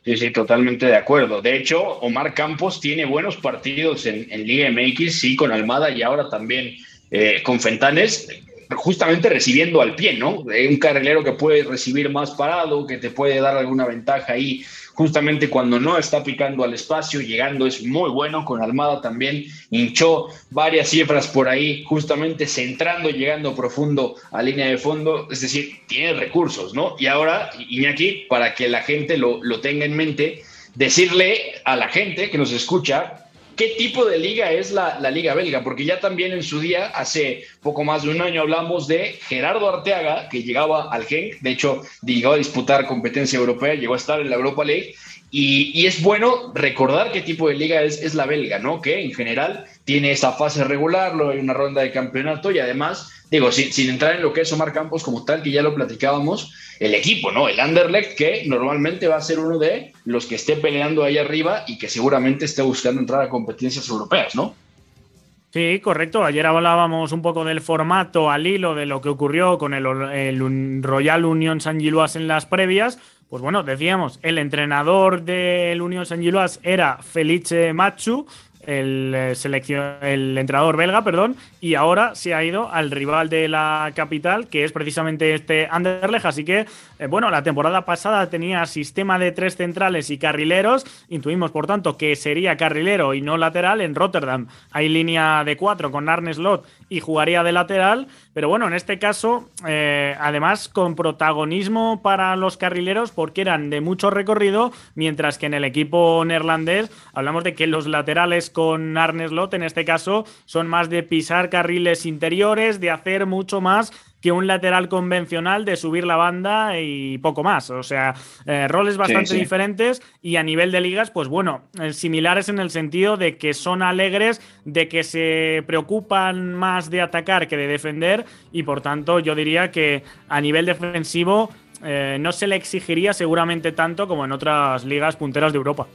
Sí, sí, totalmente de acuerdo. De hecho, Omar Campos tiene buenos partidos en, Liga MX, sí, con Almada y ahora también eh, con Fentanes, justamente recibiendo al pie, ¿no? Un carrilero que puede recibir más parado, que te puede dar alguna ventaja ahí justamente cuando no está picando al espacio, llegando es muy bueno, con Almada también hinchó varias cifras por ahí, justamente centrando, llegando profundo a línea de fondo, es decir, tiene recursos, ¿no? Y ahora, Iñaki, para que la gente lo, lo tenga en mente, decirle a la gente que nos escucha qué tipo de liga es la, liga belga, porque ya también en su día, hace poco más de un año, hablamos de Gerardo Arteaga, que llegaba al Genk, de hecho, llegó a disputar competencia europea, llegó a estar en la Europa League, y, es bueno recordar qué tipo de liga es, es la belga, ¿no? Que en general tiene esa fase regular, luego hay una ronda de campeonato y además, digo, sin, sin entrar en lo que es Omar Campos como tal, que ya lo platicábamos, el equipo, ¿no? El Anderlecht, que normalmente va a ser uno de los que esté peleando ahí arriba y que seguramente esté buscando entrar a competencias europeas, ¿no? Sí, correcto. Ayer hablábamos un poco del formato al hilo de lo que ocurrió con el, Royal Union San Giluas en las previas. Pues bueno, decíamos, el entrenador del Union San Giluas era Felice Machu, el, eh, el entrenador belga, perdón, y ahora se ha ido al rival de la capital, que es precisamente este Anderlecht. Así que, eh, bueno, la temporada pasada tenía sistema de tres centrales y carrileros. Intuimos, por tanto, que sería carrilero y no lateral. En Rotterdam hay línea de cuatro con Arne Slot y jugaría de lateral. Pero bueno, en este caso, eh, además con protagonismo para los carrileros porque eran de mucho recorrido, mientras que en el equipo neerlandés hablamos de que los laterales con Arne Slot en este caso son más de pisar carriles interiores, de hacer mucho más que un lateral convencional de subir la banda y poco más. O sea, eh, roles bastante diferentes y a nivel de ligas, pues bueno, eh, similares en el sentido de que son alegres, de que se preocupan más de atacar que de defender y por tanto yo diría que a nivel defensivo eh, no se le exigiría seguramente tanto como en otras ligas punteras de Europa.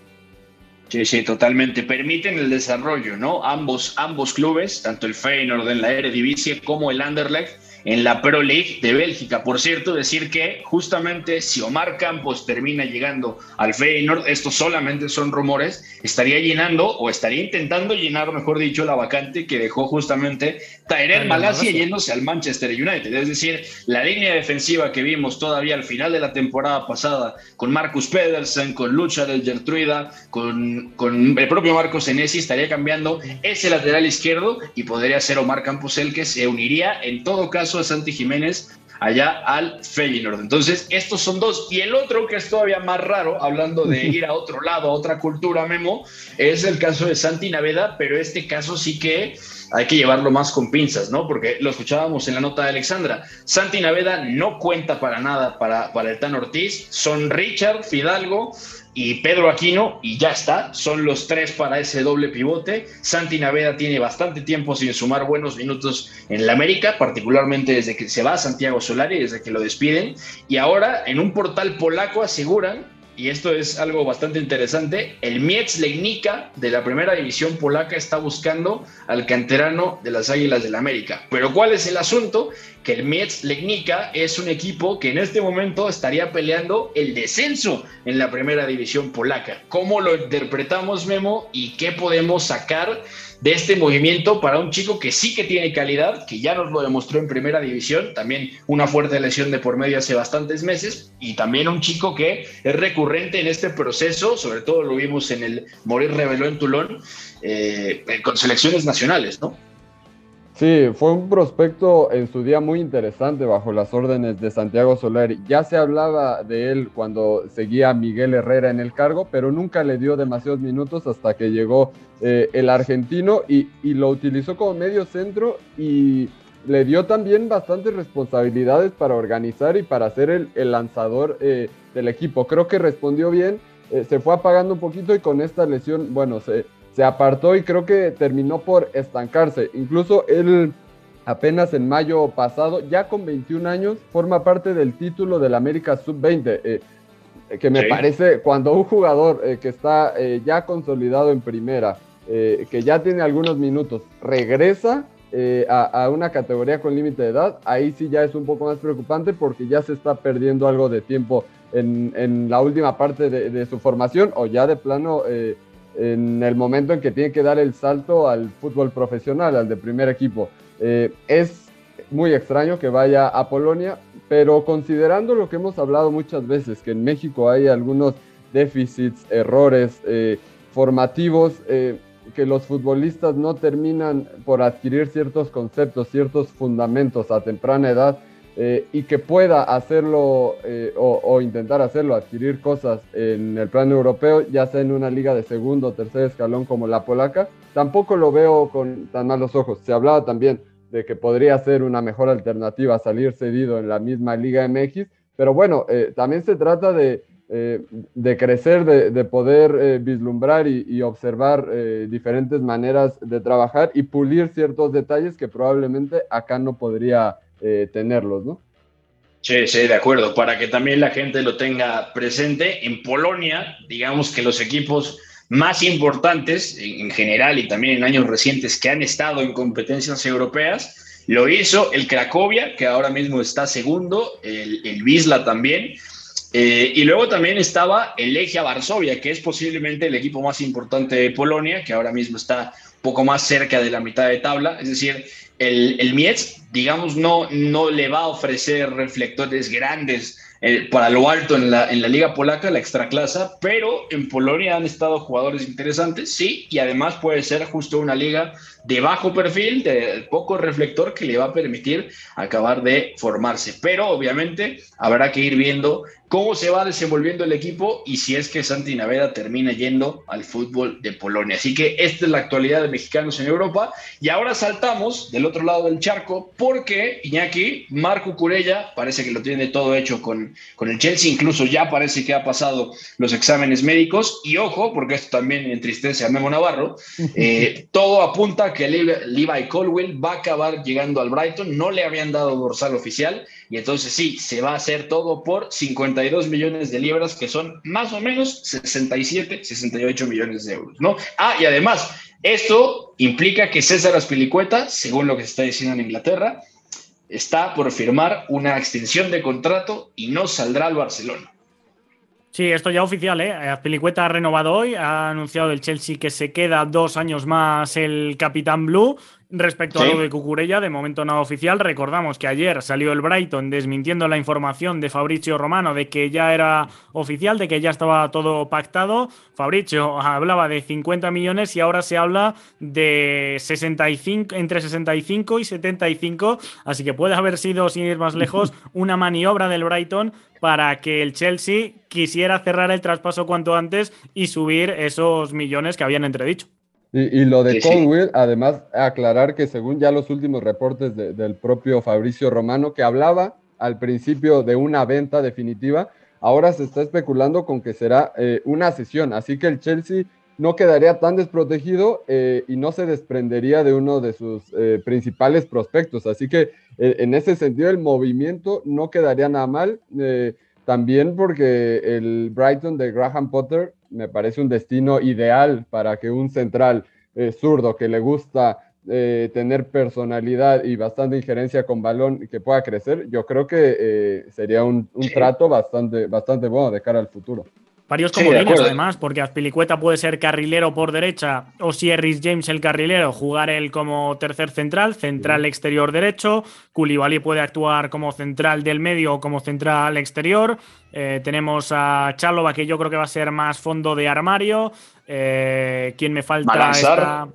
Sí, sí, totalmente. Permiten el desarrollo, ¿no? Ambos, ambos clubes, tanto el Feyenoord en la Eredivisie como el Anderlecht, en la Pro League de Bélgica. Por cierto, decir que justamente si Omar Campos termina llegando al Feyenoord, estos solamente son rumores, estaría llenando o estaría intentando llenar, mejor dicho, la vacante que dejó justamente Tyrell Malasia yéndose al Manchester United. Es decir, la línea defensiva que vimos todavía al final de la temporada pasada con Marcus Pedersen, con Lucha del Gertruida, con, con el propio Marcos Senesi, estaría cambiando ese lateral izquierdo y podría ser Omar Campos el que se uniría en todo caso de Santi Jiménez allá al Feyenoord. Entonces, estos son dos. Y el otro, que es todavía más raro, hablando de ir a otro lado, a otra cultura, Memo, es el caso de Santi Naveda, pero este caso sí que hay que llevarlo más con pinzas, ¿no? Porque lo escuchábamos en la nota de Alexandra. Santi Naveda no cuenta para nada para, para el Tan Ortiz. Son Richard, Fidalgo, y Pedro Aquino, y ya está, son los tres para ese doble pivote. Santi Naveda tiene bastante tiempo sin sumar buenos minutos en la América, particularmente desde que se va Santiago Solari, desde que lo despiden, y ahora en un portal polaco aseguran y esto es algo bastante interesante, el Miec Legnica de la primera división polaca está buscando al canterano de las Águilas del la América. Pero ¿cuál es el asunto? Que el Miec Legnica es un equipo que en este momento estaría peleando el descenso en la primera división polaca. ¿Cómo lo interpretamos, Memo? ¿Y qué podemos sacar de este movimiento para un chico que sí que tiene calidad, que ya nos lo demostró en primera división, también una fuerte lesión de por medio hace bastantes meses, y también un chico que es recurrente en este proceso, sobre todo lo vimos en el Morir Reveló en Tulón, eh, con selecciones nacionales, ¿no? Sí, fue un prospecto en su día muy interesante bajo las órdenes de Santiago Soler. Ya se hablaba de él cuando seguía Miguel Herrera en el cargo, pero nunca le dio demasiados minutos hasta que llegó eh, el argentino y, lo utilizó como medio centro y le dio también bastantes responsabilidades para organizar y para ser el, lanzador eh, del equipo. Creo que respondió bien, eh, se fue apagando un poquito y con esta lesión, bueno, se se apartó y creo que terminó por estancarse. Incluso él apenas en mayo pasado, ya con 21 años, forma parte del título del América Sub-20, eh, que me parece cuando un jugador eh, que está eh, ya consolidado en primera, que ya tiene algunos minutos, regresa a, una categoría con límite de edad, ahí sí ya es un poco más preocupante porque ya se está perdiendo algo de tiempo en, la última parte de, de, su formación o ya de plano en el momento en que tiene que dar el salto al fútbol profesional, al de primer equipo. Eh, es muy extraño que vaya a Polonia, pero considerando lo que hemos hablado muchas veces, que en México hay algunos déficits, errores eh, formativos, eh, que los futbolistas no terminan por adquirir ciertos conceptos, ciertos fundamentos a temprana edad, eh, y que pueda hacerlo eh, o, intentar hacerlo, adquirir cosas en el plano europeo, ya sea en una liga de segundo o tercer escalón como la polaca, tampoco lo veo con tan malos ojos. Se hablaba también de que podría ser una mejor alternativa salir cedido en la misma Liga MX, pero bueno, eh, también se trata de, de crecer, de, poder vislumbrar y, y observar diferentes maneras de trabajar y pulir ciertos detalles que probablemente acá no podría eh, tenerlos, ¿no? Sí, sí, de acuerdo. Para que también la gente lo tenga presente, en Polonia, digamos que los equipos más importantes en general y también en años recientes que han estado en competencias europeas, lo hizo el Cracovia, que ahora mismo está segundo, el, el Wisla también, eh, y luego también estaba el Legia Varsovia, que es posiblemente el equipo más importante de Polonia, que ahora mismo está poco más cerca de la mitad de tabla. Es decir, el, el Mietz, digamos, no, no le va a ofrecer reflectores grandes eh, para lo alto en la, en la liga polaca, la extraclasa, pero en Polonia han estado jugadores interesantes, sí, y además puede ser justo una liga de bajo perfil, de poco reflector que le va a permitir acabar de formarse. Pero obviamente habrá que ir viendo cómo se va desenvolviendo el equipo y si es que Santi Naveda termina yendo al fútbol de Polonia. Así que esta es la actualidad de mexicanos en Europa. Y ahora saltamos del otro lado del charco porque Iñaki, Marco Curella, parece que lo tiene todo hecho con, con el Chelsea, incluso ya parece que ha pasado los exámenes médicos. Y ojo, porque esto también entristece a Memo Navarro, eh, todo apunta a que Levi Colwell va a acabar llegando al Brighton, no le habían dado dorsal oficial y entonces sí, se va a hacer todo por 52 millones de libras, que son más o menos 67, 68 millones de euros, ¿no? Ah, y además, esto implica que César Aspilicueta, según lo que se está diciendo en Inglaterra, está por firmar una extensión de contrato y no saldrá al Barcelona. Sí, esto ya oficial, ¿eh? Pelicueta ha renovado hoy, ha anunciado el Chelsea que se queda dos años más el Capitán Blue. Respecto a lo de Cucurella, de momento no oficial, recordamos que ayer salió el Brighton desmintiendo la información de Fabricio Romano de que ya era oficial, de que ya estaba todo pactado. Fabricio hablaba de 50 millones y ahora se habla de 65, entre 65 y 75, así que puede haber sido, sin ir más lejos, una maniobra del Brighton para que el Chelsea quisiera cerrar el traspaso cuanto antes y subir esos millones que habían entredicho. Y, lo de Colwell, además, aclarar que según ya los últimos reportes del propio Fabricio Romano, que hablaba al principio de una venta definitiva, ahora se está especulando con que será eh, una sesión, así que el Chelsea no quedaría tan desprotegido eh, y no se desprendería de uno de sus eh, principales prospectos. Así que en ese sentido el movimiento no quedaría nada mal. también porque el Brighton de Graham Potter me parece un destino ideal para que un central eh, zurdo que le gusta eh, tener personalidad y bastante injerencia con balón que pueda crecer, yo creo que eh, sería un, trato bastante, bastante bueno de cara al futuro. Varios comodines, además, porque Azpilicueta puede ser carrilero por derecha o si es James el carrilero, jugar él como tercer central, central exterior derecho. Koulibaly puede actuar como central del medio o como central exterior. Eh, tenemos a Chalova, que yo creo que va a ser más fondo de armario. Eh, ¿Quién me falta?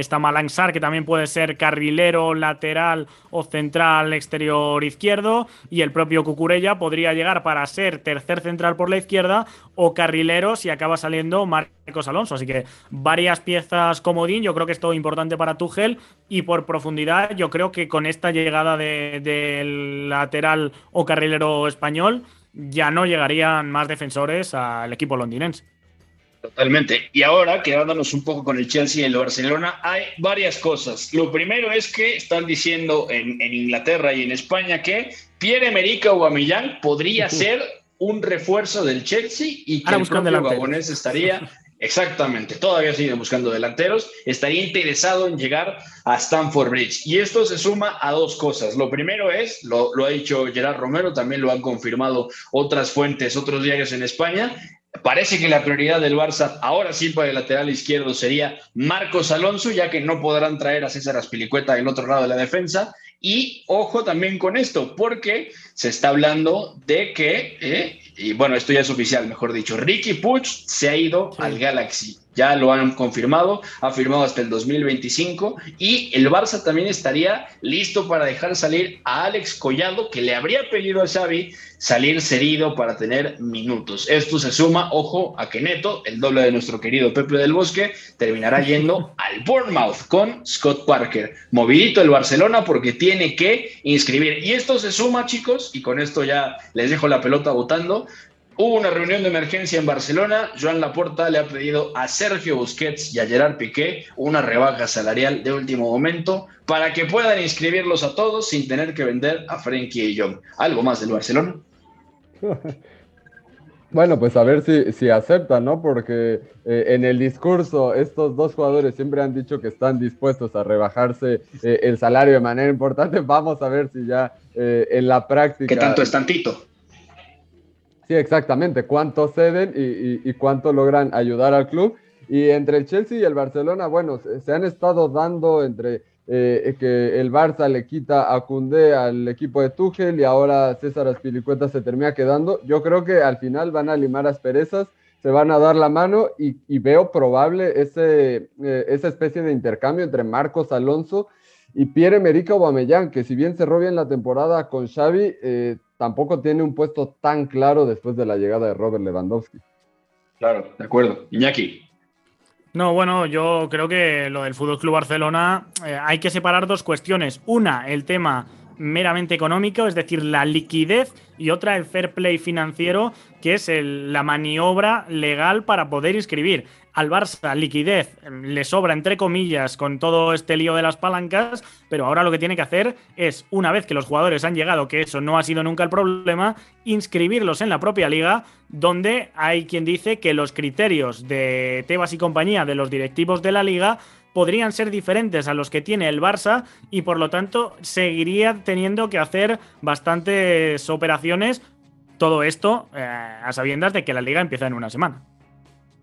Está Malangsar, que también puede ser carrilero, lateral o central exterior izquierdo. Y el propio Cucurella podría llegar para ser tercer central por la izquierda o carrilero si acaba saliendo Marcos Alonso. Así que varias piezas comodín. Yo creo que es todo importante para Tuchel. Y por profundidad, yo creo que con esta llegada del lateral o carrilero español, ya no llegarían más defensores al equipo londinense. Totalmente. Y ahora, quedándonos un poco con el Chelsea y el Barcelona, hay varias cosas. Lo primero es que están diciendo en, Inglaterra y en España que Pierre-Emerick Aubameyang podría ser un refuerzo del Chelsea y que el propio Gabonés estaría Exactamente, todavía siguen buscando delanteros. Estaría interesado en llegar a Stamford Bridge. Y esto se suma a dos cosas. Lo primero es, lo, lo, ha dicho Gerard Romero, también lo han confirmado otras fuentes, otros diarios en España, Parece que la prioridad del Barça ahora sí para el lateral izquierdo sería Marcos Alonso, ya que no podrán traer a César Aspilicueta del otro lado de la defensa. Y ojo también con esto, porque se está hablando de que, eh, y bueno, esto ya es oficial, mejor dicho, Ricky Puch se ha ido al Galaxy ya lo han confirmado, ha firmado hasta el 2025 y el Barça también estaría listo para dejar salir a Alex Collado, que le habría pedido a Xavi salir cedido para tener minutos. Esto se suma, ojo, a que Neto, el doble de nuestro querido Pepe del Bosque, terminará yendo al Bournemouth con Scott Parker. Movidito el Barcelona porque tiene que inscribir. Y esto se suma, chicos, y con esto ya les dejo la pelota votando Hubo una reunión de emergencia en Barcelona. Joan Laporta le ha pedido a Sergio Busquets y a Gerard Piqué una rebaja salarial de último momento para que puedan inscribirlos a todos sin tener que vender a Frenkie y Jong. ¿Algo más del Barcelona? Bueno, pues a ver si, si aceptan, ¿no? Porque eh, en el discurso estos dos jugadores siempre han dicho que están dispuestos a rebajarse eh, el salario de manera importante. Vamos a ver si ya eh, en la práctica... ¿Qué tanto es tantito? Sí, exactamente. Cuánto ceden y, cuánto logran ayudar al club. Y entre el Chelsea y el Barcelona, bueno, se, han estado dando entre eh, que el Barça le quita a Cundé al equipo de Tuchel y ahora César Aspilicueta se termina quedando. Yo creo que al final van a limar asperezas, se van a dar la mano y, veo probable ese, eh, esa especie de intercambio entre Marcos Alonso y Pierre-Emerick Aubameyang, que si bien cerró bien la temporada con Xavi, eh, tampoco tiene un puesto tan claro después de la llegada de Robert Lewandowski. Claro, de acuerdo. Iñaki. No, bueno, yo creo que lo del Fútbol Club Barcelona eh, hay que separar dos cuestiones. Una, el tema meramente económico, es decir, la liquidez, y otra el fair play financiero, que es la maniobra legal para poder inscribir. Al Barça liquidez le sobra, entre comillas, con todo este lío de las palancas, pero ahora lo que tiene que hacer es, una vez que los jugadores han llegado, que eso no ha sido nunca el problema, inscribirlos en la propia liga, donde hay quien dice que los criterios de Tebas y compañía, de los directivos de la liga, podrían ser diferentes a los que tiene el Barça y por lo tanto seguiría teniendo que hacer bastantes operaciones. Todo esto eh, a sabiendas de que la liga empieza en una semana.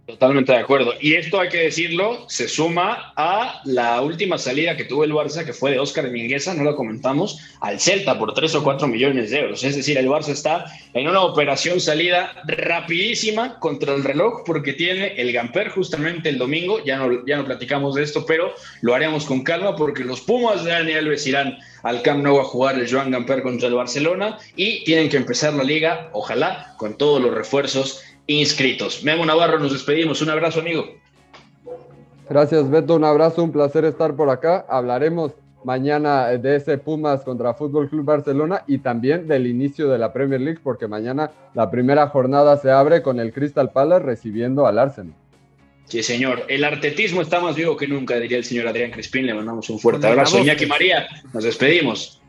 Totalmente de acuerdo. Y esto hay que decirlo, se suma a la última salida que tuvo el Barça, que fue de Óscar Mingueza, no lo comentamos, al Celta por 3 o 4 millones de euros. Es decir, el Barça está en una operación salida rapidísima contra el reloj porque tiene el Gamper justamente el domingo. Ya no, ya no platicamos de esto, pero lo haremos con calma porque los Pumas de Daniel Alves irán al Camp Nou a jugar el Joan Gamper contra el Barcelona y tienen que empezar la liga, ojalá, con todos los refuerzos inscritos. Memo Navarro, nos despedimos. Un abrazo, amigo. Gracias, Beto. Un abrazo, un placer estar por acá. Hablaremos mañana de ese Pumas contra Fútbol Club Barcelona y también del inicio de la Premier League, porque mañana la primera jornada se abre con el Crystal Palace recibiendo al Arsenal. Sí, señor. El artetismo está más vivo que nunca, diría el señor Adrián Crispín. Le mandamos un fuerte abrazo. Iñaki María, nos despedimos.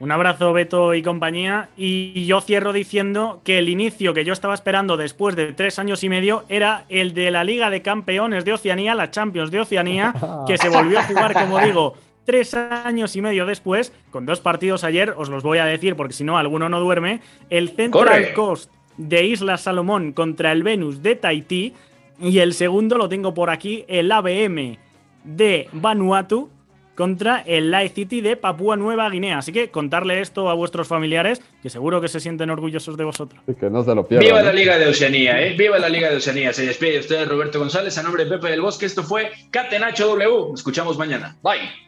Un abrazo, Beto y compañía. Y yo cierro diciendo que el inicio que yo estaba esperando después de tres años y medio era el de la Liga de Campeones de Oceanía, la Champions de Oceanía, que se volvió a jugar, como digo, tres años y medio después, con dos partidos ayer, os los voy a decir porque si no, alguno no duerme. El Central Coast de Isla Salomón contra el Venus de Tahití. Y el segundo lo tengo por aquí, el ABM de Vanuatu contra el Light City de Papúa Nueva Guinea. Así que contarle esto a vuestros familiares, que seguro que se sienten orgullosos de vosotros. que no se lo pierdan. Viva la Liga de Oceanía, ¿eh? Viva la Liga de Oceanía. Se despide usted Roberto González a nombre de Pepe del Bosque. Esto fue Catenacho W. Nos escuchamos mañana. Bye.